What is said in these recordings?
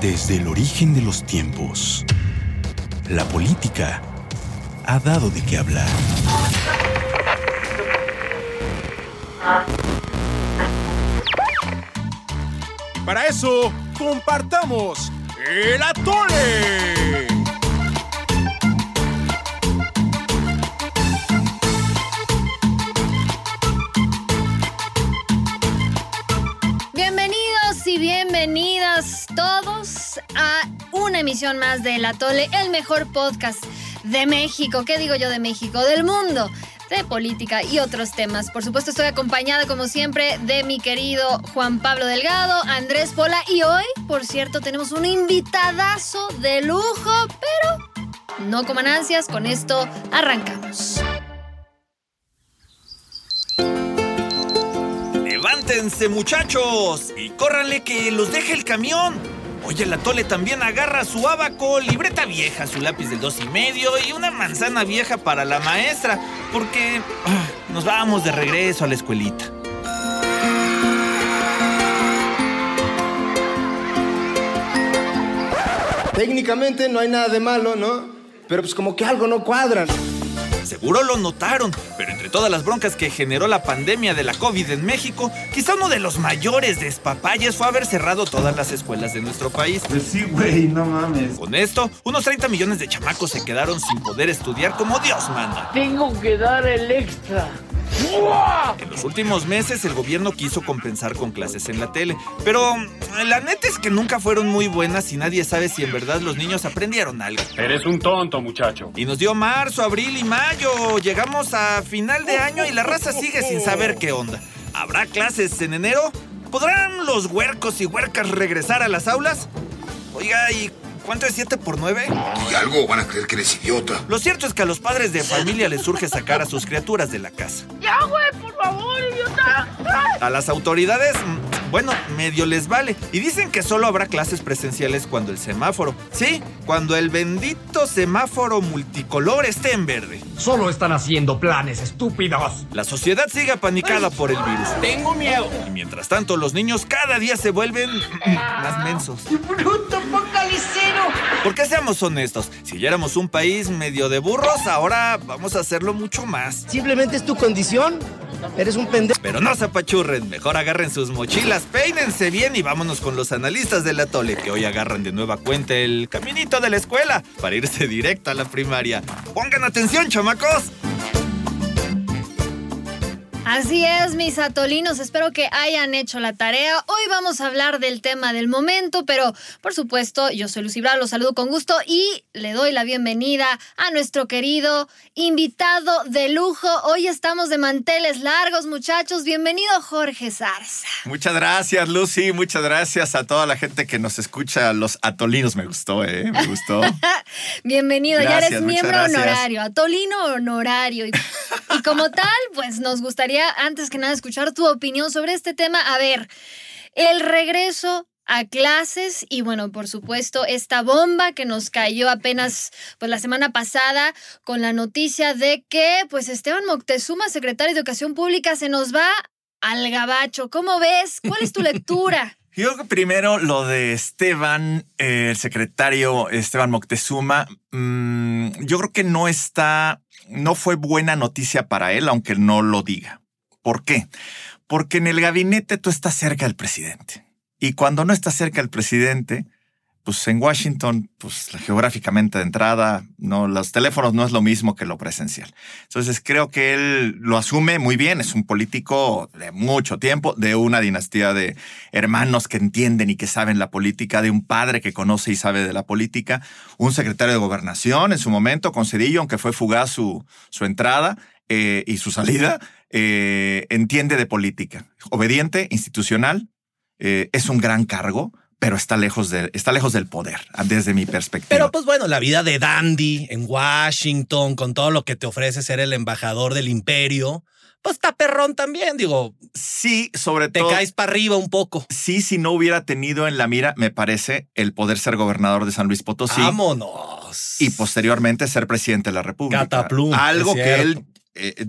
Desde el origen de los tiempos, la política ha dado de qué hablar. Para eso, compartamos el atole. Emisión más de El Atole, el mejor podcast de México. ¿Qué digo yo de México? Del mundo de política y otros temas. Por supuesto, estoy acompañada, como siempre, de mi querido Juan Pablo Delgado, Andrés Pola, y hoy, por cierto, tenemos un invitadazo de lujo, pero no coman ansias, con esto arrancamos. Levántense, muchachos, y córranle que los deje el camión. Oye, el atole también agarra su abaco, libreta vieja, su lápiz del dos y medio y una manzana vieja para la maestra, porque ah, nos vamos de regreso a la escuelita. Técnicamente no hay nada de malo, ¿no? Pero pues como que algo no cuadra. Seguro lo notaron, pero entre todas las broncas que generó la pandemia de la COVID en México, quizá uno de los mayores despapalles fue haber cerrado todas las escuelas de nuestro país. Pues sí, güey, no mames. Con esto, unos 30 millones de chamacos se quedaron sin poder estudiar como Dios manda. Tengo que dar el extra. En los últimos meses el gobierno quiso compensar con clases en la tele, pero mm, la neta es que nunca fueron muy buenas y nadie sabe si en verdad los niños aprendieron algo. Eres un tonto, muchacho. Y nos dio marzo, abril y mayo. Llegamos a final de año y la raza sigue sin saber qué onda. ¿Habrá clases en enero? ¿Podrán los huercos y huercas regresar a las aulas? Oiga, ¿y cuánto es 7 por 9? Y algo van a creer que eres idiota. Lo cierto es que a los padres de familia les surge sacar a sus criaturas de la casa. Ya, güey, por favor, idiota. A las autoridades, bueno, medio les vale. Y dicen que solo habrá clases presenciales cuando el semáforo. Sí, cuando el bendito semáforo multicolor esté en verde. Solo están haciendo planes estúpidos. La sociedad sigue apanicada por el virus. Tengo miedo. Y mientras tanto, los niños cada día se vuelven más mensos. Bruto focalicero. Porque seamos honestos, si ya éramos un país medio de burros, ahora vamos a hacerlo mucho más. Simplemente es tu condición. Eres un pendejo. Pero no se apachurren, mejor agarren sus mochilas, peínense bien y vámonos con los analistas del atole que hoy agarran de nueva cuenta el caminito de la escuela para irse directo a la primaria. Pongan atención, chamacos. Así es, mis atolinos, espero que hayan hecho la tarea. Hoy vamos a hablar del tema del momento, pero por supuesto, yo soy Lucy Bravo, los saludo con gusto y le doy la bienvenida a nuestro querido invitado de lujo. Hoy estamos de manteles largos, muchachos. Bienvenido, Jorge Zarza. Muchas gracias, Lucy. Muchas gracias a toda la gente que nos escucha. Los atolinos me gustó, ¿eh? Me gustó. Bienvenido, ya eres miembro honorario, atolino honorario. Y, y como tal, pues nos gustaría antes que nada escuchar tu opinión sobre este tema. A ver, el regreso a clases y bueno, por supuesto, esta bomba que nos cayó apenas pues la semana pasada con la noticia de que pues Esteban Moctezuma, secretario de Educación Pública, se nos va al gabacho. ¿Cómo ves? ¿Cuál es tu lectura? Yo creo que primero lo de Esteban, eh, el secretario Esteban Moctezuma, mm, yo creo que no está, no fue buena noticia para él, aunque no lo diga. ¿Por qué? Porque en el gabinete tú estás cerca del presidente. Y cuando no estás cerca del presidente, pues en Washington, pues geográficamente de entrada, no, los teléfonos no es lo mismo que lo presencial. Entonces creo que él lo asume muy bien, es un político de mucho tiempo, de una dinastía de hermanos que entienden y que saben la política, de un padre que conoce y sabe de la política, un secretario de gobernación en su momento, con Cedillo, aunque fue fugaz su, su entrada eh, y su salida, eh, entiende de política, obediente, institucional, eh, es un gran cargo, pero está lejos, de, está lejos del poder, desde mi perspectiva. Pero pues bueno, la vida de Dandy en Washington, con todo lo que te ofrece ser el embajador del imperio, pues está perrón también, digo, sí, sobre te todo. caes para arriba un poco. Sí, si no hubiera tenido en la mira, me parece, el poder ser gobernador de San Luis Potosí Vámonos. y posteriormente ser presidente de la República. Cataplum, Algo que él eh,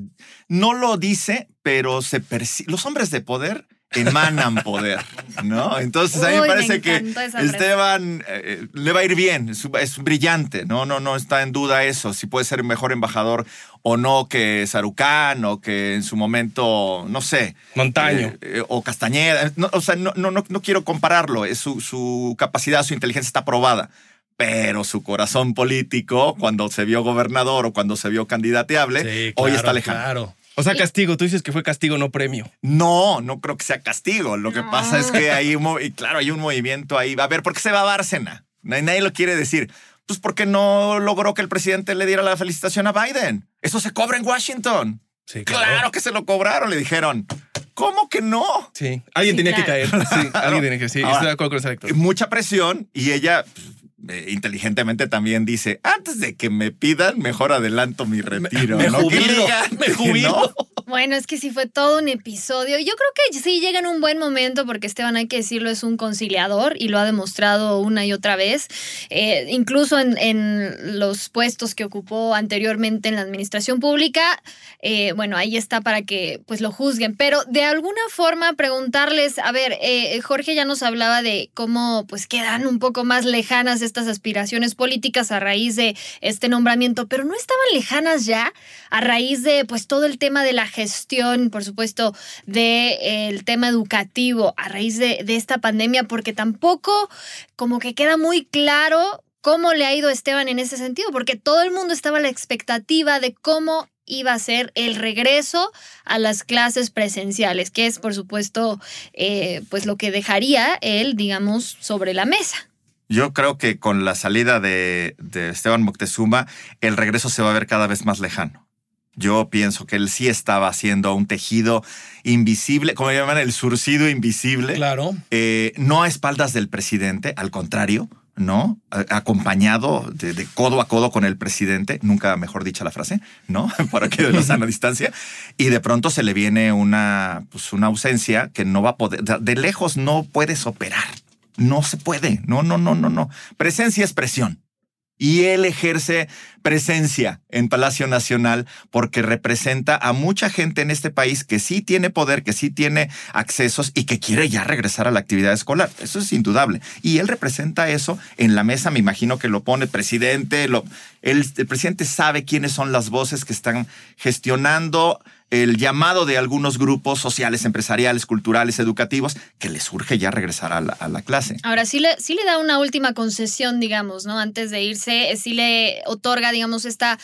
no lo dice, pero se los hombres de poder emanan poder, ¿no? Entonces a mí Uy, me me parece que. Esteban eh, le va a ir bien, es, es brillante, no, no, no está en duda eso, si puede ser mejor embajador o no que Sarucán o que en su momento, no sé. Montaño. eh, eh, o Castañeda, no, o sea, no, no, no, no quiero compararlo, es su, su capacidad, su inteligencia está probada. Pero su corazón político, cuando se vio gobernador o cuando se vio candidateable, Sí, hoy está lejano. Claro. O sea, castigo. Tú dices que fue castigo, no premio. No, no creo que sea castigo. Lo que pasa es que hay un, y claro, hay un movimiento ahí. A ver, ¿por qué se va a Bárcena? Nadie, nadie lo quiere decir. Pues porque no logró que el presidente le diera la felicitación a Biden. Eso se cobra en Washington. Sí, Claro, que se lo cobraron, le dijeron. ¿Cómo que no? Sí. Alguien Sí, tenía que caer. Sí, alguien tenía que Sí, Ahora, estoy de acuerdo con lectura. Mucha presión y ella pues, eh, inteligentemente también dice, antes de que me pidan, mejor adelanto mi retiro. me ¿no? Jubilo, me jubilo. no. Bueno, es que sí fue todo un episodio. Yo creo que sí llega en un buen momento porque Esteban, hay que decirlo, es un conciliador y lo ha demostrado una y otra vez. Eh, incluso en, en los puestos que ocupó anteriormente en la administración pública, eh, bueno, ahí está para que pues lo juzguen. Pero de alguna forma preguntarles, a ver, eh, Jorge ya nos hablaba de cómo pues quedan un poco más lejanas estas aspiraciones políticas a raíz de este nombramiento, pero no estaban lejanas ya a raíz de pues todo el tema de la gestión, por supuesto, del tema educativo, a raíz de, esta pandemia, porque tampoco como que queda muy claro cómo le ha ido a Esteban en ese sentido, porque todo el mundo estaba a la expectativa de cómo iba a ser el regreso a las clases presenciales, que es por supuesto eh, pues lo que dejaría él, digamos, sobre la mesa. Yo creo que con la salida de Esteban Moctezuma, el regreso se va a ver cada vez más lejano. Yo pienso que él sí estaba haciendo un tejido invisible, como llaman el surcido invisible. Claro. Eh, no a espaldas del presidente, al contrario, ¿no? Acompañado de, de codo a codo con el presidente, nunca mejor dicha la frase, ¿no? Para que de la sana distancia. Y de pronto se le viene una, pues una ausencia que no va a poder, de- de lejos no puedes operar. No se puede. No, no, no, no, no. Presencia es presión. Y él ejerce presencia en Palacio Nacional porque representa a mucha gente en este país que sí tiene poder, que sí tiene accesos y que quiere ya regresar a la actividad escolar. Eso es indudable. Y él representa eso en la mesa, me imagino que lo pone el presidente. El presidente sabe quiénes son las voces que están gestionando el llamado de algunos grupos sociales, empresariales, culturales, educativos, que les surge ya regresar a la, a la clase. Ahora, sí le, sí le da una última concesión, digamos, ¿no? Antes de irse, eh, sí le otorga, digamos, esta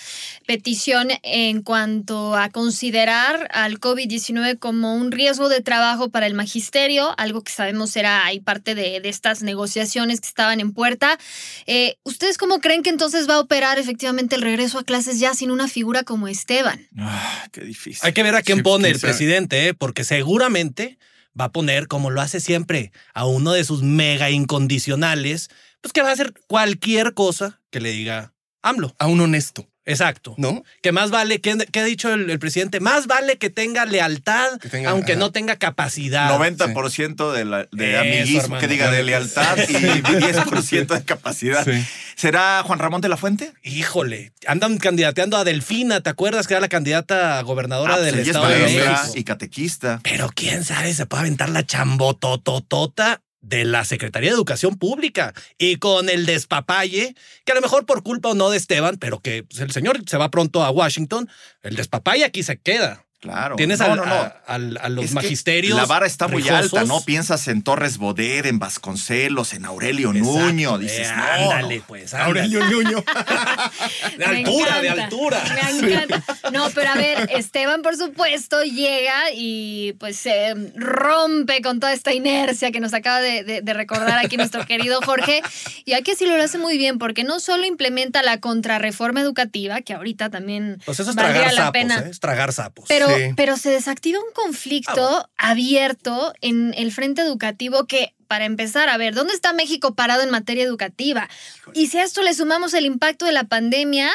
petición en cuanto a considerar al COVID-19 como un riesgo de trabajo para el magisterio, algo que sabemos era ahí parte de, de estas negociaciones que estaban en puerta. Eh, ¿Ustedes cómo creen que entonces va a operar efectivamente el regreso a clases ya sin una figura como Esteban? Ah, qué difícil. Hay que ver a quién Sí, pone quién el presidente, ¿eh? porque seguramente va a poner, como lo hace siempre, a uno de sus mega incondicionales, pues que va a hacer cualquier cosa que le diga AMLO. A un honesto, Exacto. ¿no? Que más vale, ¿qué, qué ha dicho el, el presidente? Más vale que tenga lealtad, Que tenga- aunque ajá. no tenga capacidad. 90% de, la, de Eso, amiguismo, hermano. que diga de lealtad y 10% de capacidad. Sí. ¿Será Juan Ramón de la Fuente? Híjole, andan candidateando a Delfina, ¿te acuerdas que era la candidata a gobernadora Ah, pues del es Estado de México? y catequista. Pero quién sabe, se puede aventar la chambotototota de la Secretaría de Educación Pública y con el despapalle, que a lo mejor por culpa o no de Esteban, pero que el señor se va pronto a Washington, el despapalle aquí se queda. Claro. Tienes No, al- no, no. A, los Es que magisterios. La vara está muy rijosos. alta, ¿no? Piensas en Torres Bodet, en Vasconcelos, en Aurelio Exacto. Nuño. Dices, Eh, no, ándale, pues. ándale. Aurelio Nuño. De altura, de altura. Me encanta. No, pero a ver, Esteban, por supuesto, llega y pues se rompe con toda esta inercia que nos acaba de, de- de recordar aquí nuestro querido Jorge. Y aquí sí lo hace muy bien, porque no solo implementa la contrarreforma educativa, que ahorita también Pues eso es valdría tragar la sapos, pena. ¿eh? Es tragar sapos. Pero, Sí. pero se desactiva un conflicto abierto en el frente educativo que, para empezar, a ver, ¿dónde está México parado en materia educativa? Y si a esto le sumamos el impacto de la pandemia,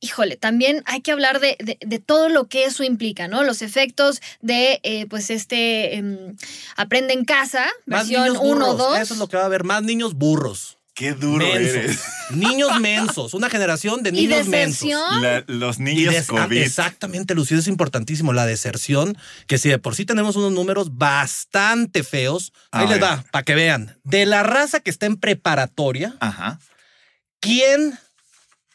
híjole, también hay que hablar de, de- de todo lo que eso implica, ¿no? Los efectos de, eh, pues, este em, Aprende en Casa, Más versión niños 1 o burros. 2. Eso es lo que va a haber, más niños burros. Qué duro mensos. eres. Niños mensos. Una generación de ¿Y niños mensos. La- los Y niños des- ah, COVID. Exactamente, Lucía, es importantísimo. La deserción, que si de por sí tenemos unos números bastante feos, A ahí les ver. va, para que vean. De la raza que está en preparatoria, Ajá. ¿quién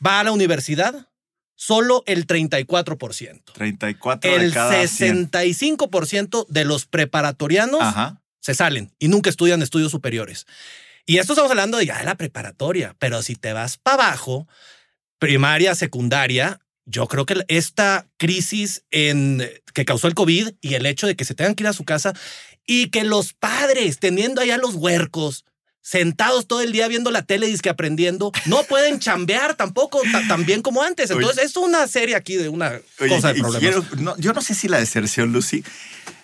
va a la universidad? Solo el 34%. 34 El de cada 100. 65% de los preparatorianos Ajá. se salen y nunca estudian estudios superiores. Y esto estamos hablando de ya de la preparatoria, pero si te vas para abajo, primaria, secundaria, yo creo que esta crisis en, que causó el COVID y el hecho de que se tengan que ir a su casa y que los padres teniendo allá los huercos, sentados todo el día viendo la tele y que aprendiendo, no pueden chambear tampoco ta- tan bien como antes. Entonces, es una serie aquí de una Oye, cosa de problemas. quiero- no, yo no sé si la deserción, Lucy,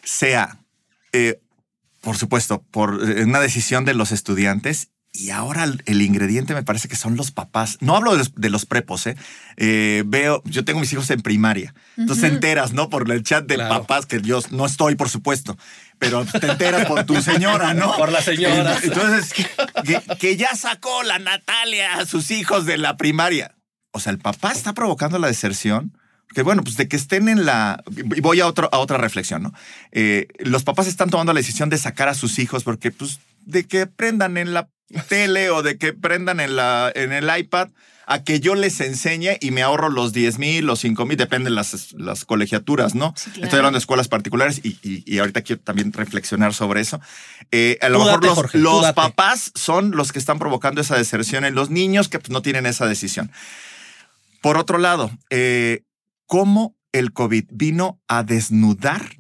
sea, eh, por supuesto, por eh, una decisión de los estudiantes. Y ahora el, ingrediente me parece que son los papás. No hablo de los, de los prepos, ¿eh? Eh, Veo, yo tengo mis hijos en primaria. Entonces te enteras, ¿no? Por el chat de Claro. papás, que yo no estoy, por supuesto. Pero te enteras por tu señora, ¿no? Por la señora. Entonces, que, que- que ya sacó la Natalia a sus hijos de la primaria. O sea, el papá está provocando la deserción. Que bueno, pues de que estén en la. Y voy a, otro, a otra reflexión, ¿no? Eh, los papás están tomando la decisión de sacar a sus hijos porque, pues, de que prendan en la tele o de que prendan en, la, en el iPad a que yo les enseñe y me ahorro los 10 mil, los 5 mil, dependen las, las colegiaturas, ¿no? Sí, claro. Estoy hablando de escuelas particulares y, y- y ahorita quiero también reflexionar sobre eso. Eh, a lo Tú mejor date, los, Jorge, los papás son los que están provocando esa deserción en los niños que pues, no tienen esa decisión. Por otro lado, eh, ¿cómo el COVID vino a desnudar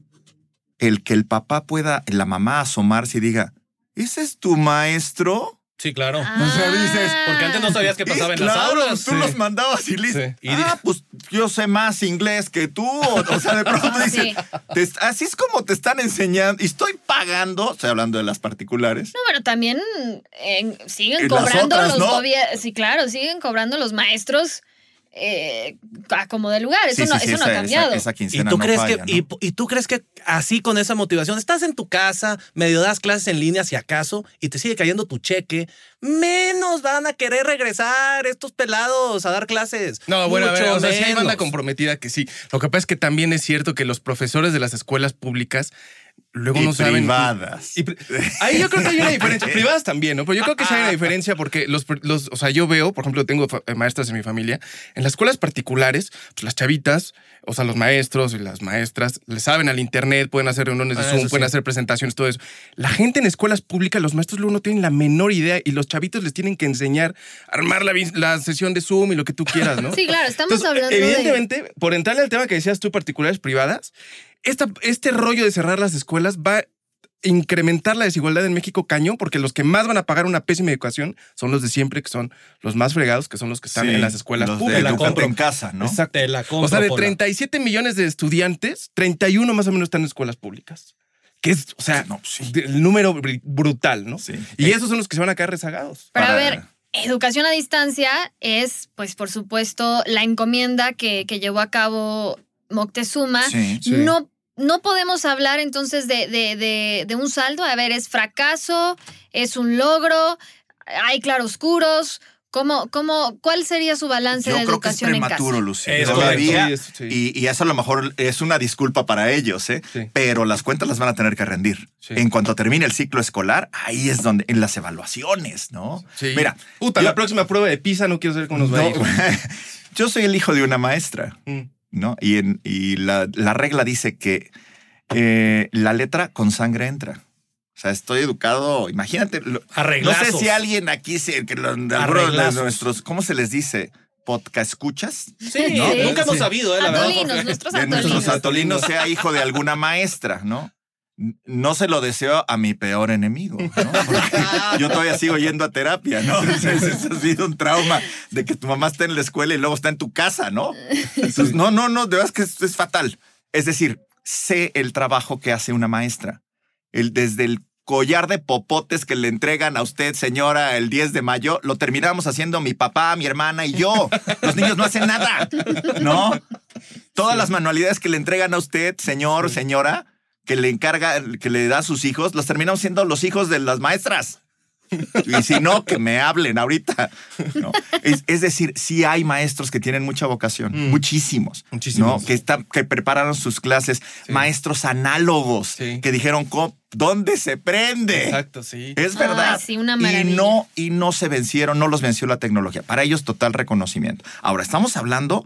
el que el papá pueda, la mamá asomarse y diga, ¿ese es tu maestro? Sí, claro. Ah. O sea, dices, Porque antes no sabías qué pasaba en las claro, aulas. Tú Sí. los mandabas y listo. Sí. Ah, pues yo sé más inglés que tú. O, o sea, de pronto Sí. así es como te están enseñando. Y estoy pagando, estoy hablando de las particulares. No, bueno, también eh, siguen las cobrando otras, los ¿no? gobiernos. Sí, claro, siguen cobrando los maestros eh, a como de lugar. Eso Sí, no, sí, sí, eso no ha cambiado. esa- esa ¿Y tú, no crees falla, que, ¿no? y, y tú crees que así con esa motivación, estás en tu casa, medio das clases en línea si acaso, y te sigue cayendo tu cheque, menos van a querer regresar estos pelados a dar clases. No, bueno, a ver, o sea, sí hay banda comprometida que sí. Lo que pasa es que también es cierto que los profesores de las escuelas públicas luego Y no saben. privadas. Y ahí yo creo que hay una diferencia. Privadas también, ¿no? Pero yo creo que sí hay una diferencia porque los, los, o sea, yo veo, por ejemplo, tengo eh, maestras en mi familia, en las escuelas particulares, pues las chavitas, o sea, los maestros y las maestras, le saben al internet, pueden hacer reuniones de Ah, Zoom, eso pueden sí. hacer presentaciones, todo eso. La gente en escuelas públicas, los maestros luego no tienen la menor idea y los chavitos les tienen que enseñar a armar la, la sesión de Zoom y lo que tú quieras, ¿no? Sí, claro, estamos Entonces, hablando de. evidentemente, por entrarle al tema que decías tú, particulares privadas, esta, este rollo de cerrar las escuelas va a incrementar la desigualdad en México cañón, porque los que más van a pagar una pésima educación son los de siempre, que son los más fregados, que son los que están Sí, en las escuelas los de públicas. la Edúcate compro. en casa, ¿no? Exacto. Te la compro, O sea, de Pola. 37 millones de estudiantes, 31 más o menos están en escuelas públicas. Que es, o sea, No, sí. de- el número br- brutal, ¿no? Sí. Y esos son los que se van a quedar rezagados. Pero a ver, educación a distancia es, pues, por supuesto, la encomienda que, que llevó a cabo Moctezuma. Sí, sí. No, no podemos hablar entonces de, de, de, de un saldo. A ver, es fracaso, es un logro, hay claroscuros. ¿Cómo, cómo, ¿Cuál sería su balance Yo de creo que es educación en casa? prematuro, Lucy. Es Todavía. Sí, sí. Y, y eso a lo mejor es una disculpa para ellos, ¿eh? Sí. Pero las cuentas las van a tener que rendir. Sí. En cuanto termine el ciclo escolar, ahí es donde, en las evaluaciones, ¿no? Sí. Mira, Puta, yo- la próxima prueba de PISA no quiero saber cómo nos va a ir. no, yo soy el hijo de una maestra, Mm. ¿No? Y, en, y la, la regla dice que eh, la letra con sangre entra. O sea, estoy educado, imagínate. lo- no Arreglazos. sé si alguien aquí, se, que lo- alguno de Arreglazos. nuestros, ¿cómo se les dice? ¿Podcast escuchas? Sí, ¿no? nunca hemos sabido, ¿eh? La verdad. Jorge. nuestros de atolinos. nuestros atolinos sea hijo de alguna maestra, ¿no? No se lo deseo a mi peor enemigo, ¿no? Porque yo todavía sigo yendo a terapia, ¿no? O sea, ese ha sido un trauma de que tu mamá está en la escuela y luego está en tu casa, ¿no? Entonces, no, no, no, de verdad es que es, es fatal. Es decir, sé el trabajo que hace una maestra. El, desde el collar de popotes que le entregan a usted, señora, el 10 de mayo, lo terminamos haciendo mi papá, mi hermana y yo. Los niños no hacen nada, ¿no? Todas las manualidades que le entregan a usted, señor, señora, que le encarga, que le da a sus hijos, los terminamos siendo los hijos de las maestras. Y si no, que me hablen ahorita. ¿no? Es, es decir, sí hay maestros que tienen mucha vocación, Mm. muchísimos, Muchísimos. ¿no? Que, están, que prepararon sus clases, maestros análogos, Sí. que dijeron, "Co- ¿dónde se prende? Exacto, sí. Es verdad. Ay, sí, una y no, y no se vencieron, no los venció la tecnología. Para ellos, total reconocimiento. Ahora, estamos hablando,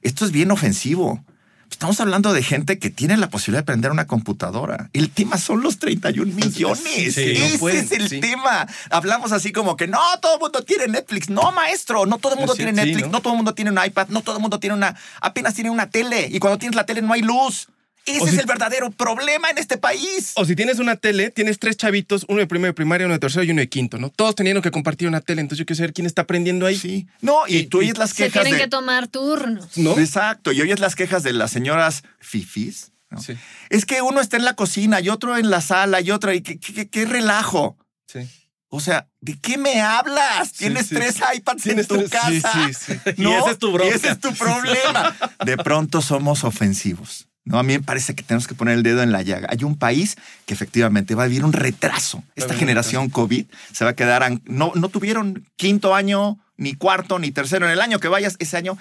esto es bien ofensivo. Estamos hablando de gente que tiene la posibilidad de prender una computadora. El tema son los 31 millones. Sí, no Ese pueden, es el sí. tema. Hablamos así como que no todo el mundo tiene Netflix. No, maestro, no todo el mundo Sí, tiene Netflix. ¿no? ¿no? todo el mundo tiene un iPad. No todo el mundo tiene una. Apenas tiene una tele. Y cuando tienes la tele no hay luz. Ese O es si- el verdadero problema en este país. O si tienes una tele, tienes tres chavitos, uno de primero de primaria, uno de tercero y uno de quinto, ¿no? Todos teniendo que compartir una tele, entonces yo quiero saber quién está aprendiendo ahí. Sí. No, y, tú oyes las Se quejas tienen de. que tomar turnos. ¿No? Exacto. Y oyes las quejas de las señoras fifis. ¿no? Sí. Es que uno está en la cocina y otro en la sala y otro. Y qué, qué- qué relajo. Sí. O sea, ¿de qué me hablas? Tienes sí. tres iPads Tienes en tu tres- sí, casa. sí, sí. Y esa es tu bronca. Y ese es tu problema. De pronto somos ofensivos. No, a mí me parece que tenemos que poner el dedo en la llaga. Hay un país que efectivamente va a vivir un retraso. Esta generación COVID se va a quedar. No, no tuvieron quinto año, ni cuarto, ni tercero. En el año que vayas, ese año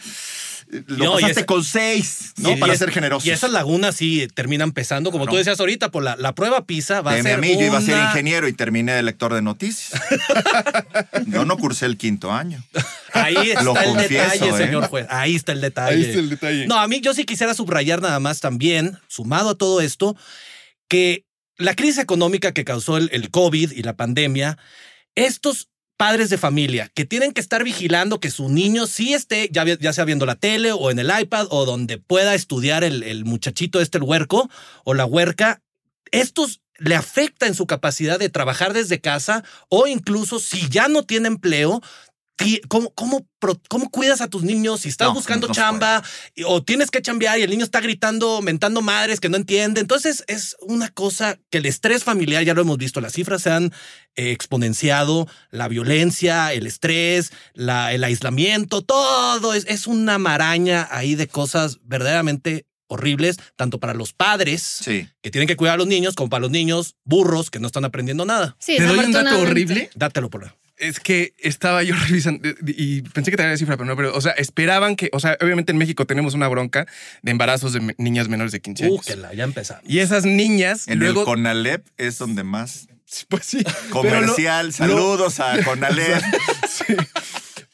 lo No, y pasaste esa- con seis, ¿no? Para y ser generosos. Y esas lagunas sí terminan pesando, como tú Claro. decías ahorita, por la, la prueba PISA va a ser a mí, yo iba a ser ingeniero y terminé de lector de noticias. yo no cursé el quinto año. Ahí está Lo el confieso, detalle, ¿eh? señor juez. Ahí está el detalle. Ahí está el detalle. No, a mí yo sí quisiera subrayar nada más también, sumado a todo esto, que la crisis económica que causó el, el COVID y la pandemia, estos padres de familia que tienen que estar vigilando que su niño sí esté, ya, sea viendo la tele o en el iPad o donde pueda estudiar el, muchachito este, el huerco o la huerca, estos le afecta en su capacidad de trabajar desde casa o incluso si ya no tiene empleo, ¿Cómo, cómo, cómo cuidas a tus niños si estás No, buscando no chamba o tienes que chambear y el niño está gritando, mentando madres que no entiende? Entonces es una cosa que el estrés familiar, ya lo hemos visto, las cifras se han eh, exponenciado, la violencia, el estrés, la, el aislamiento, todo es, es una maraña ahí de cosas verdaderamente horribles, tanto para los padres Sí. que tienen que cuidar a los niños, como para los niños burros que no están aprendiendo nada. Sí, ¿Te doy un dato horrible? Dátelo por la. Es que estaba yo revisando y pensé que te la cifra, pero no, pero, o sea, esperaban que, o sea, obviamente en México tenemos una bronca de embarazos de niñas menores de 15 Uh, años. que la, ya empezamos. Y esas niñas, En luego, el CONALEP es donde más pues sí, comercial. lo- Saludos a CONALEP. sí.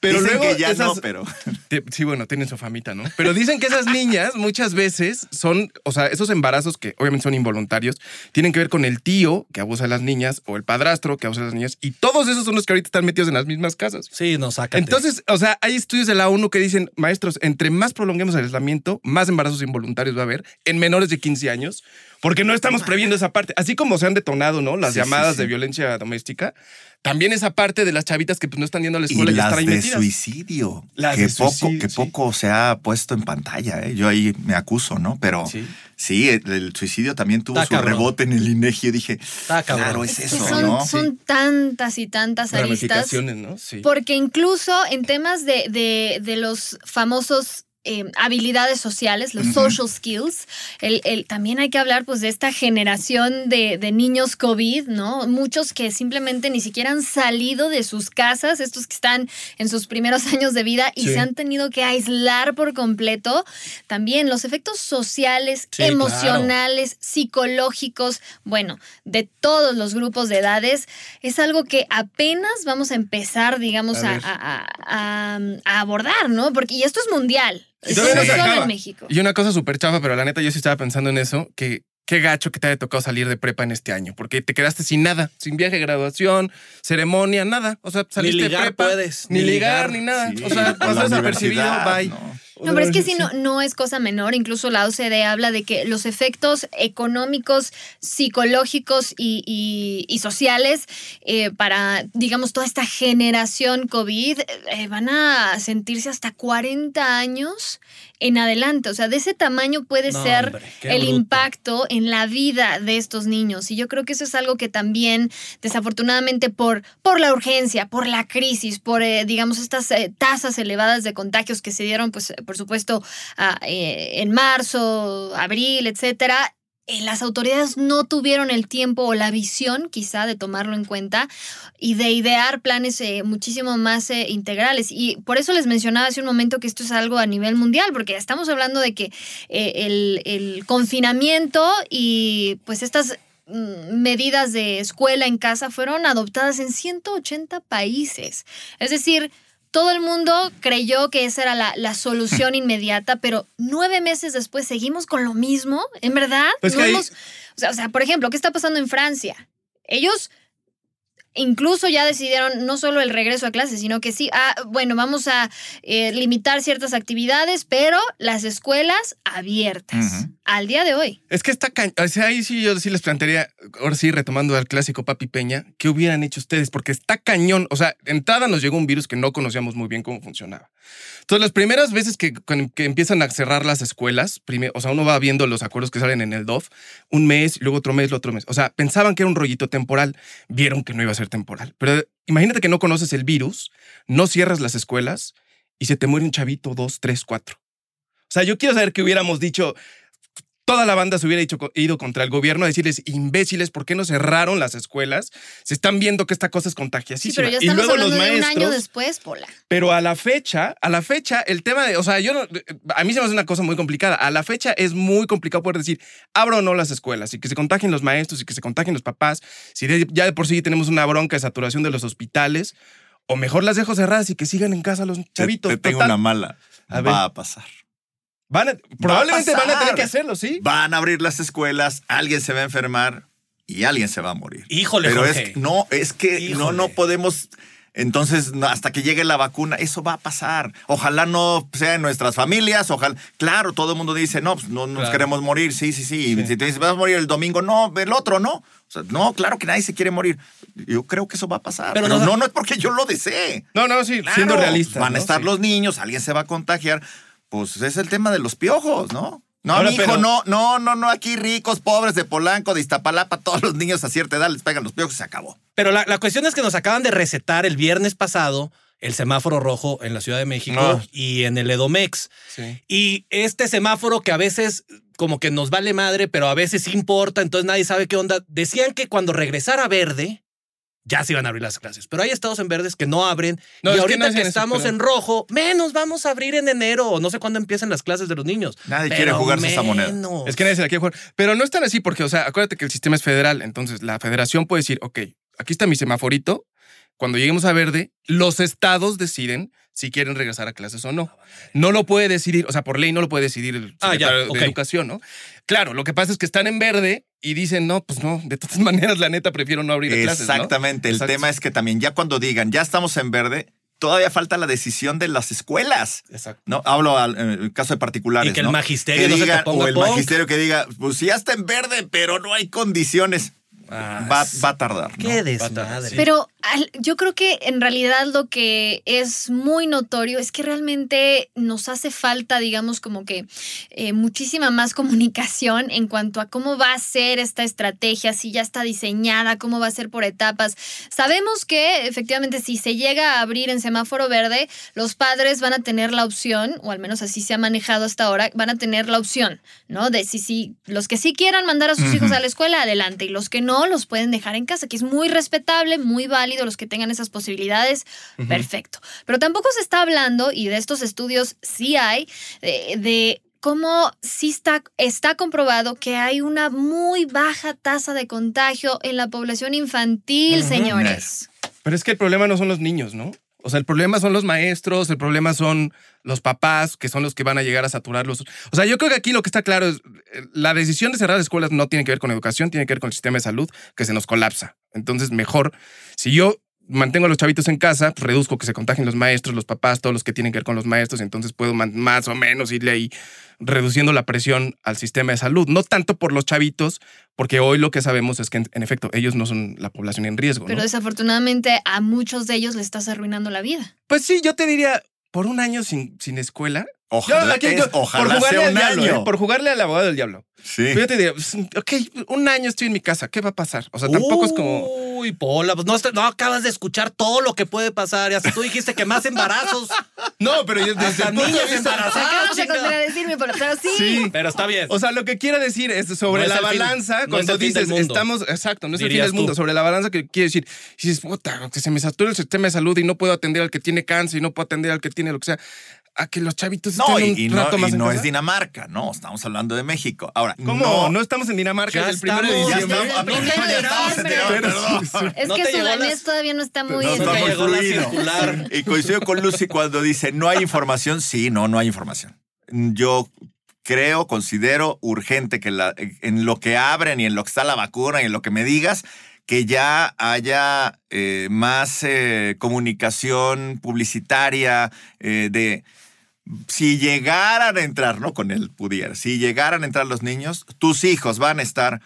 Pero Dicen luego que ya esas- no, pero Te- Sí, bueno, tienen su famita, ¿no? Pero dicen que esas niñas muchas veces son, o sea, esos embarazos que obviamente son involuntarios, tienen que ver con el tío que abusa de las niñas o el padrastro que abusa de las niñas y todos esos son los que ahorita están metidos en las mismas casas. Sí, no, sácate. Entonces, o sea, hay estudios de la ONU que dicen, maestros, entre más prolonguemos el aislamiento, más embarazos involuntarios va a haber en menores de 15 años, porque no estamos previendo esa parte. Así como se han detonado, ¿no? Las Sí, llamadas sí, sí. de violencia doméstica, también esa parte de las chavitas que pues, no están yendo a la y escuela y, las están ahí de metidas. suicidio. Las que de poco, suicidio, que sí. poco se ha puesto en pantalla. ¿eh? Yo ahí me acuso, ¿no? Pero Sí. sí, el, el suicidio también tuvo Está su cabrón. rebote en el INEGI. Yo dije, Está cabrón. claro, es Es que eso, son, ¿no? son tantas y tantas aristas. ¿no? Sí. Porque incluso en temas de, de- de los famosos eh, habilidades sociales, los social skills, el, el- también hay que hablar pues de esta generación de, de niños COVID, ¿no? Muchos que simplemente ni siquiera han salido de sus casas, estos que están en sus primeros años de vida y Sí. se han tenido que aislar por completo. También los efectos sociales, Sí, claro. emocionales, psicológicos, bueno, de todos los grupos de edades, es algo que apenas vamos a empezar, digamos, a- a- a abordar, ¿no? Porque, y esto es mundial. Y no solo en México. Una cosa súper chafa, pero la neta yo sí estaba pensando en eso, que qué gacho que te haya tocado salir de prepa en este año, porque te quedaste sin nada, sin viaje de graduación, ceremonia, nada. O sea, saliste Ni de ligar prepa, puedes, ni, ni ligar, ligar. ni nada. Sí, o sea, la desapercibido, bye. ¿no? No, pero es que sí, no, no es cosa menor. Incluso la OCDE habla de que los efectos económicos, psicológicos y, y- y sociales eh, para, digamos, toda esta generación COVID eh, van a sentirse hasta 40 años en adelante. O sea, de ese tamaño puede No, ser hombre, el bruto. impacto en la vida de estos niños. Y yo creo que eso es algo que también, desafortunadamente, por, por la urgencia, por la crisis, por, eh, digamos, estas eh, tasas elevadas de contagios que se dieron, pues, por supuesto, a, eh, en marzo, abril, etcétera, eh, las autoridades no tuvieron el tiempo o la visión quizá de tomarlo en cuenta y de idear planes eh, muchísimo más eh, integrales. Y por eso les mencionaba hace un momento que esto es algo a nivel mundial, porque estamos hablando de que eh, el, el confinamiento y pues estas mm, medidas de escuela en casa fueron adoptadas en 180 países. Es decir, todo el mundo creyó que esa era la, la solución inmediata, pero nueve meses después seguimos con lo mismo. ¿En verdad? Pues No o, sea, o sea, por ejemplo, ¿qué está pasando en Francia? Ellos incluso ya decidieron no solo el regreso a clases, sino que sí, ah, bueno, vamos a eh, limitar ciertas actividades, pero las escuelas abiertas al día de hoy. Es que está cañón. O sea, ahí sí yo sí les plantearía, ahora sí, retomando al clásico Papi Peña, ¿qué hubieran hecho ustedes? Porque está cañón. O sea, entrada nos llegó un virus que no conocíamos muy bien cómo funcionaba. Entonces, las primeras veces que, que empiezan a cerrar las escuelas, o sea, uno va viendo los acuerdos que salen en el DOF, un mes, luego otro mes, luego otro mes. O sea, pensaban que era un rollito temporal, vieron que no iba a ser temporal. Pero imagínate que no conoces el virus, no cierras las escuelas y se te muere un chavito, dos, tres, cuatro. O sea, yo quiero saber que hubiéramos dicho, toda la banda se hubiera dicho- ido contra el gobierno a decirles, imbéciles, ¿por qué no cerraron las escuelas? Se están viendo que esta cosa es Sí, contagiosísima. pero ya y estamos luego los hablando de un maestros... año después, Pola. Pero a la fecha, a la fecha, el tema de, o sea, yo no, a mí se me hace una cosa muy complicada. A la fecha es muy complicado poder decir, abro o no las escuelas y que se contagien los maestros y que se contagien los papás. Si de- ya de por sí tenemos una bronca de saturación de los hospitales, o mejor las dejo cerradas y que sigan en casa los Te, chavitos. te tengo Total, una mala. A ver. Va a pasar. Van a- probablemente van a tener que hacerlo, ¿sí? Van a abrir las escuelas, alguien se va a enfermar y alguien se va a morir. Híjole, Pero Jorge. es no, es que no, Híjole. no podemos. Entonces, no, hasta que llegue la vacuna, eso va a pasar. Ojalá no sea en nuestras familias, ojalá. Claro, todo el mundo dice, no, pues no nos Claro. queremos morir. Sí, sí, sí. Y si te dices, vas a morir el domingo, no, el otro, no. O sea, no, claro que nadie se quiere morir. Yo creo que eso va a pasar. Pero Pero, no- no, no es porque yo lo desee. No, no, sí, Claro, siendo realistas. Van a ¿no? estar Sí. los niños, alguien se va a contagiar. Pues es el tema de los piojos, ¿no? No, Ahora, mi hijo, pero- no, no, no, no, aquí ricos, pobres de Polanco, de Iztapalapa, todos los niños a cierta edad les pegan los piojos y se acabó. Pero la, la cuestión es que nos acaban de recetar el viernes pasado el semáforo rojo en la Ciudad de México No. y en el Edomex. Sí. Y este semáforo que a veces como que nos vale madre, pero a veces importa, entonces nadie sabe qué onda. Decían que cuando regresara verde, ya se iban a abrir las clases. Pero hay estados en verdes que no abren. No, y es que ahorita no que, eso, estamos pero- en rojo, menos vamos a abrir en enero o no sé cuándo empiezan las clases de los niños. Nadie Pero quiere jugarse esa moneda. menos. Es que nadie se la quiere jugar. Pero no es tan así porque, o sea, acuérdate que el sistema es federal. Entonces, la federación puede decir, ok, aquí está mi semaforito. Cuando lleguemos a verde, los estados deciden si quieren regresar a clases o no. No lo puede decidir, o sea, por ley no lo puede decidir el Ah, ya, secretario de Educación, ¿no? Claro, lo que pasa es que están en verde y dicen, no, pues no, de todas maneras, la neta, prefiero no abrir clases. ¿no? Exactamente. El Exacto. tema es que también ya cuando digan, ya estamos en verde, todavía falta la decisión de las escuelas. Exacto. No, hablo al en el caso de particulares. Y que el ¿no? magisterio Que no se te digan, ponga o el punk. magisterio que diga, pues sí, ya está en verde, pero no hay condiciones. Ah, va, va a tardar. ¿no? Qué Pata, desmadre. Pero yo creo que en realidad lo que es muy notorio es que realmente nos hace falta, digamos, como que eh, muchísima más comunicación en cuanto a cómo va a ser esta estrategia, si ya está diseñada, cómo va a ser por etapas. Sabemos que efectivamente si se llega a abrir en semáforo verde, los padres van a tener la opción, o al menos así se ha manejado hasta ahora, van a tener la opción, ¿no? De si, si los que sí quieran mandar a sus hijos a la escuela, adelante, y los que no, los pueden dejar en casa, que es muy respetable, muy válido, los que tengan esas posibilidades, perfecto. Pero tampoco se está hablando, y de estos estudios sí hay, de, de cómo sí está, está comprobado que hay una muy baja tasa de contagio en la población infantil, señores. Pero es que el problema no son los niños, ¿no? O sea, el problema son los maestros, el problema son los papás, que son los que van a llegar a saturar los... O sea, yo creo que aquí lo que está claro es, eh, la decisión de cerrar escuelas no tiene que ver con educación, tiene que ver con el sistema de salud, que se nos colapsa. Entonces, mejor, si yo mantengo a los chavitos en casa, pues reduzco que se contagien los maestros, los papás, todos los que tienen que ver con los maestros, entonces puedo más o menos irle ahí reduciendo la presión al sistema de salud. No tanto por los chavitos, porque hoy lo que sabemos es que, en, en efecto, ellos no son la población en riesgo. Pero ¿no? desafortunadamente a muchos de ellos le estás arruinando la vida. Pues sí, yo te diría, por un año sin, sin escuela. Ojalá, Yo aquí- es- yo- ojalá por jugarle sea al un diablo, año. ¿eh? por jugarle al abogado del diablo. Sí. Pero yo te diría, pues, ok, un año estoy en mi casa, ¿qué va a pasar? O sea, tampoco es como... Uy, Pola, pues no, acabas de escuchar todo lo que puede pasar. Y hasta tú dijiste que más embarazos. No, pero yo desde Hasta el punto de niños vista- embarazados. Acabas de chinga. contradecirme, pero, pero sí. Sí. Pero está bien. O sea, lo que quiero decir es sobre No es la el fin- balanza, no es cuando el fin del dices mundo. estamos, exacto, no es el fin Dirías del mundo, tú. sobre la balanza que quiere decir, si dices, puta, que se me satura el sistema de salud y no puedo atender al que tiene cáncer y no puedo atender al que tiene lo que sea, a que los chavitos No, estén y, y un no, rato más y en no casa. es Dinamarca, no, estamos hablando de México. Ahora, ¿Cómo? no, No, estamos en Dinamarca Ya desde el primero de estamos, ya diciembre. estamos. no, Primero de ya estamos en diciembre. Dinamarca, perdón. Es ¿No que su danés todavía no está muy... No circular. Y coincido con Lucy cuando dice, no hay información. Sí, no, no hay información. Yo creo, considero urgente que la- en lo que abren y en lo que está la vacuna y en lo que me digas, que ya haya eh, más eh, comunicación publicitaria eh, de... Si llegaran a entrar, ¿no? Con el pudiera, si llegaran a entrar los niños, tus hijos van a estar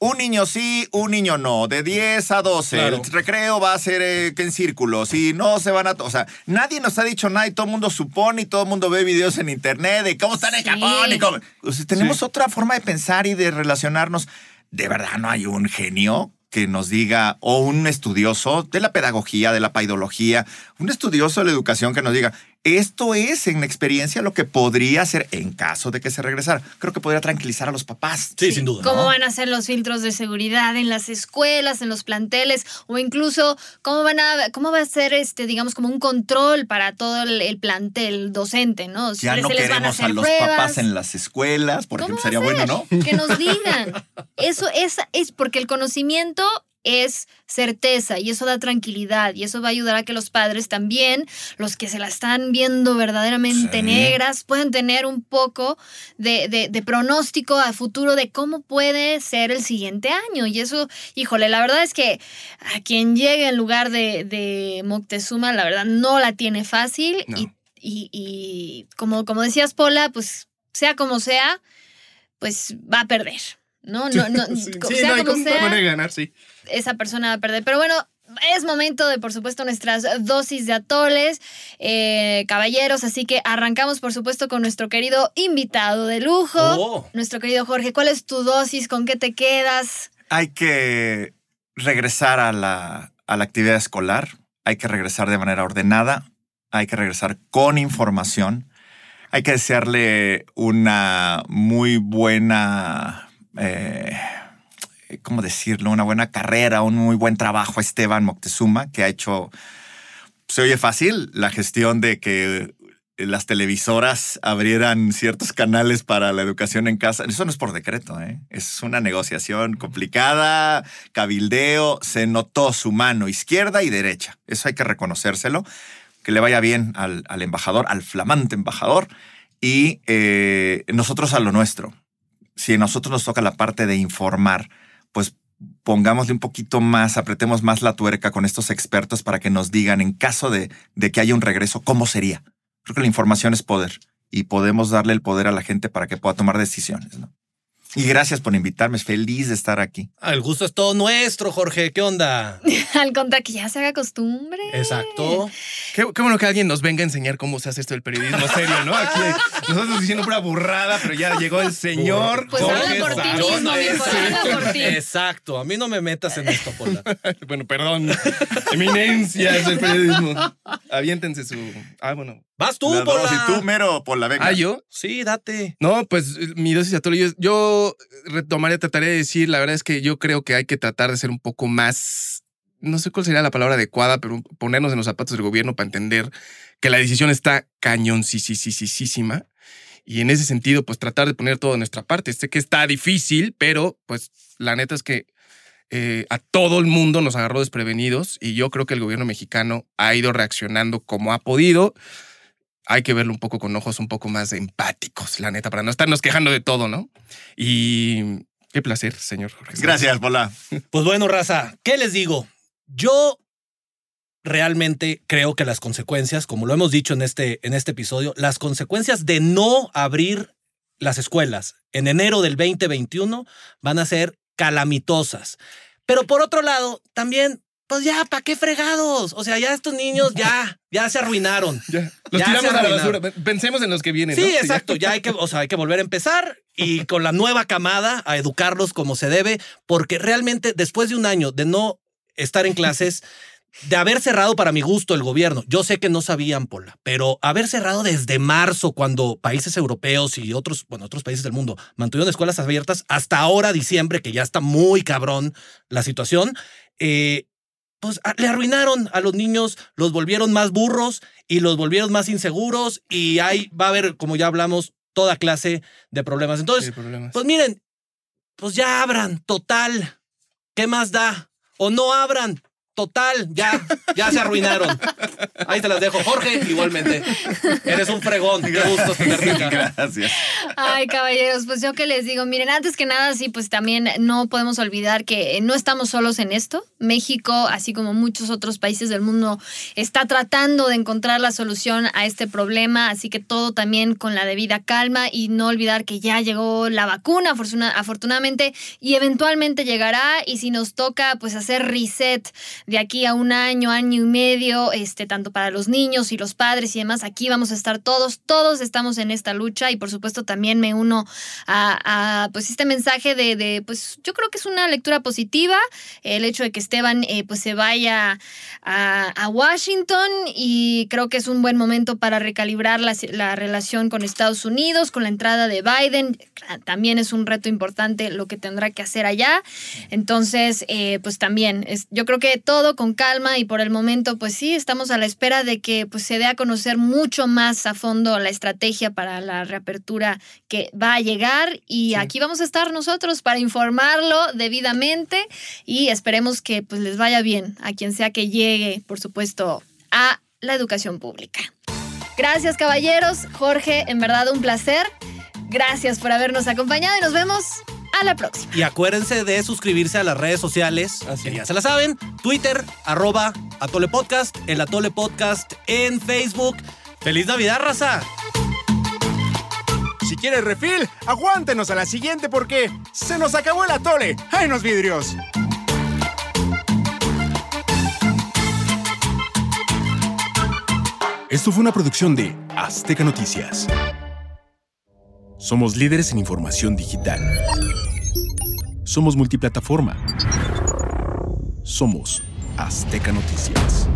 un niño sí, un niño no, de 10 a 12. Claro. El recreo va a ser eh, que en círculo. Si no se van a. O sea, nadie nos ha dicho nada y todo el mundo supone y todo el mundo ve videos en internet de cómo están en Sí. Japón y cómo. O sea, tenemos otra forma de pensar y de relacionarnos. De verdad, no hay un genio que nos diga, o un estudioso de la pedagogía, de la paidología, un estudioso de la educación que nos diga, esto es en experiencia lo que podría ser en caso de que se regresara. Creo que podría tranquilizar a los papás. Sí, sin duda. ¿Cómo ¿no? van a ser los filtros de seguridad en las escuelas, en los planteles? O incluso, ¿cómo van a, cómo va a ser este, digamos, como un control para todo el, el plantel docente, ¿no? Ya no queremos a, hacer los pruebas. papás en las escuelas, por ¿Cómo ejemplo, sería a bueno? ¿no? Que nos digan. Eso es, es porque el conocimiento es certeza y eso da tranquilidad y eso va a ayudar a que los padres también, los que se la están viendo verdaderamente Sí. negras, puedan tener un poco de, de- de pronóstico a futuro de cómo puede ser el siguiente año. Y eso, híjole, la verdad es que a quien llegue en lugar de, de Moctezuma, la verdad no la tiene fácil No. y, y- y como, como decías, Pola, pues sea como sea, pues va a perder. ¿no? No, no, Sí, sí, no como sea, ganar, sí. Esa persona va a perder. Pero bueno, es momento de, por supuesto, nuestras dosis de atoles, eh, caballeros. Así que arrancamos, por supuesto, con nuestro querido invitado de lujo, Oh. nuestro querido Jorge. ¿Cuál es tu dosis? ¿Con qué te quedas? Hay que regresar a la, a la actividad escolar, hay que regresar de manera ordenada, hay que regresar con información, hay que desearle una muy buena, eh, ¿cómo decirlo? Una buena carrera, un muy buen trabajo a Esteban Moctezuma, que ha hecho, se oye fácil, la gestión de que las televisoras abrieran ciertos canales para la educación en casa. Eso no es por decreto, ¿eh? es una negociación complicada, cabildeo, se notó su mano izquierda y derecha. Eso hay que reconocérselo. Que le vaya bien al, al embajador, al flamante embajador, y eh, nosotros a lo nuestro. Si a nosotros nos toca la parte de informar, pues pongámosle un poquito más, apretemos más la tuerca con estos expertos para que nos digan en caso de, que haya un regreso, cómo sería. Creo que la información es poder y podemos darle el poder a la gente para que pueda tomar decisiones. ¿no? Y gracias por invitarme, es feliz de estar aquí. El gusto es todo nuestro, Jorge. ¿Qué onda? Al contrario, que ya se haga costumbre. Exacto. Qué, qué bueno que alguien nos venga a enseñar cómo se hace esto del periodismo serio, ¿no? Aquí nosotros diciendo pura burrada, pero ya llegó el señor. Pues Jorge habla por ti mismo, por ti. Exacto. A mí no me metas en esto, Pola. Bueno, perdón. Eminencias del periodismo. Aviéntense su. Ah, bueno. Vas tú, Las dos, Pola. y tú, mero, por la venga. Ah, yo. Sí, date. No, pues mi dosis atole, yo, yo retomaría, trataría de decir, la verdad es que yo creo que hay que tratar de ser un poco más, no sé cuál sería la palabra adecuada, pero ponernos en los zapatos del gobierno para entender que la decisión está cañoncisísima. Y en ese sentido, pues tratar de poner todo de nuestra parte. Sé que está difícil, pero pues la neta es que eh, a todo el mundo nos agarró desprevenidos y yo creo que el gobierno mexicano ha ido reaccionando como ha podido hay que verlo un poco con ojos un poco más empáticos, la neta, para no estarnos quejando de todo, ¿no? Y qué placer, señor Jorge. Gracias, Pola. Pues bueno, raza, ¿qué les digo? Yo realmente creo que las consecuencias, como lo hemos dicho en este, en este episodio, las consecuencias de no abrir las escuelas en enero del 2021 van a ser calamitosas. Pero por otro lado, también pues ya, ¿para qué fregados? O sea, ya estos niños ya, ya se arruinaron. Ya, los Ya tiramos a la basura. Pensemos en los que vienen. Sí, ¿no? exacto. Ya hay que, o sea, hay que volver a empezar y con la nueva camada a educarlos como se debe, porque realmente después de un año de no estar en clases, de haber cerrado para mi gusto el gobierno, yo sé que no sabían, Pola, pero haber cerrado desde marzo, cuando países europeos y otros, bueno, otros países del mundo mantuvieron escuelas abiertas, hasta ahora, diciembre, que ya está muy cabrón la situación, eh, pues a- le arruinaron a los niños, los volvieron más burros y los volvieron más inseguros y ahí va a haber, como ya hablamos, toda clase de problemas. Entonces, Sí, problemas. pues miren, pues ya abran, total. ¿Qué más da? O no abran, total, ya, ya se arruinaron. Ahí te las dejo. Jorge, igualmente. Eres un fregón. Qué gusto tenerte acá. Gracias. Ay, caballeros, pues yo que les digo, miren, antes que nada, sí, pues también no podemos olvidar que no estamos solos en esto. México, así como muchos otros países del mundo, está tratando de encontrar la solución a este problema, así que todo también con la debida calma y no olvidar que ya llegó la vacuna, afortuna- afortunadamente, y eventualmente llegará y si nos toca, pues hacer reset de aquí a un año, año y medio, este, tanto para los niños y los padres y demás, aquí vamos a estar todos, todos estamos en esta lucha y por supuesto también me uno a, pues este mensaje de, pues yo creo que es una lectura positiva, el hecho de que Esteban eh, pues se vaya a, Washington y creo que es un buen momento para recalibrar la, la relación con Estados Unidos, con la entrada de Biden, también es un reto importante lo que tendrá que hacer allá, entonces eh, pues también yo creo que todo con calma y por el momento pues sí, estamos a la espera de que pues se dé a conocer mucho más a fondo la estrategia para la reapertura que va a llegar y aquí vamos a estar nosotros para informarlo debidamente y esperemos que pues les vaya bien a quien sea que llegue, por supuesto, a la educación pública. Gracias caballeros, Jorge, en verdad un placer. Gracias por habernos acompañado y nos vemos a la próxima. Y acuérdense de suscribirse a las redes sociales, que ya se la saben, Twitter, arroba Atole Podcast, el Atole Podcast en Facebook. ¡Feliz Navidad, raza! Si quieres refil, aguántenos a la siguiente porque se nos acabó el atole. ¡Ay, los vidrios! Esto fue una producción de Azteca Noticias. Somos líderes en información digital. Somos multiplataforma. Somos Azteca Noticias.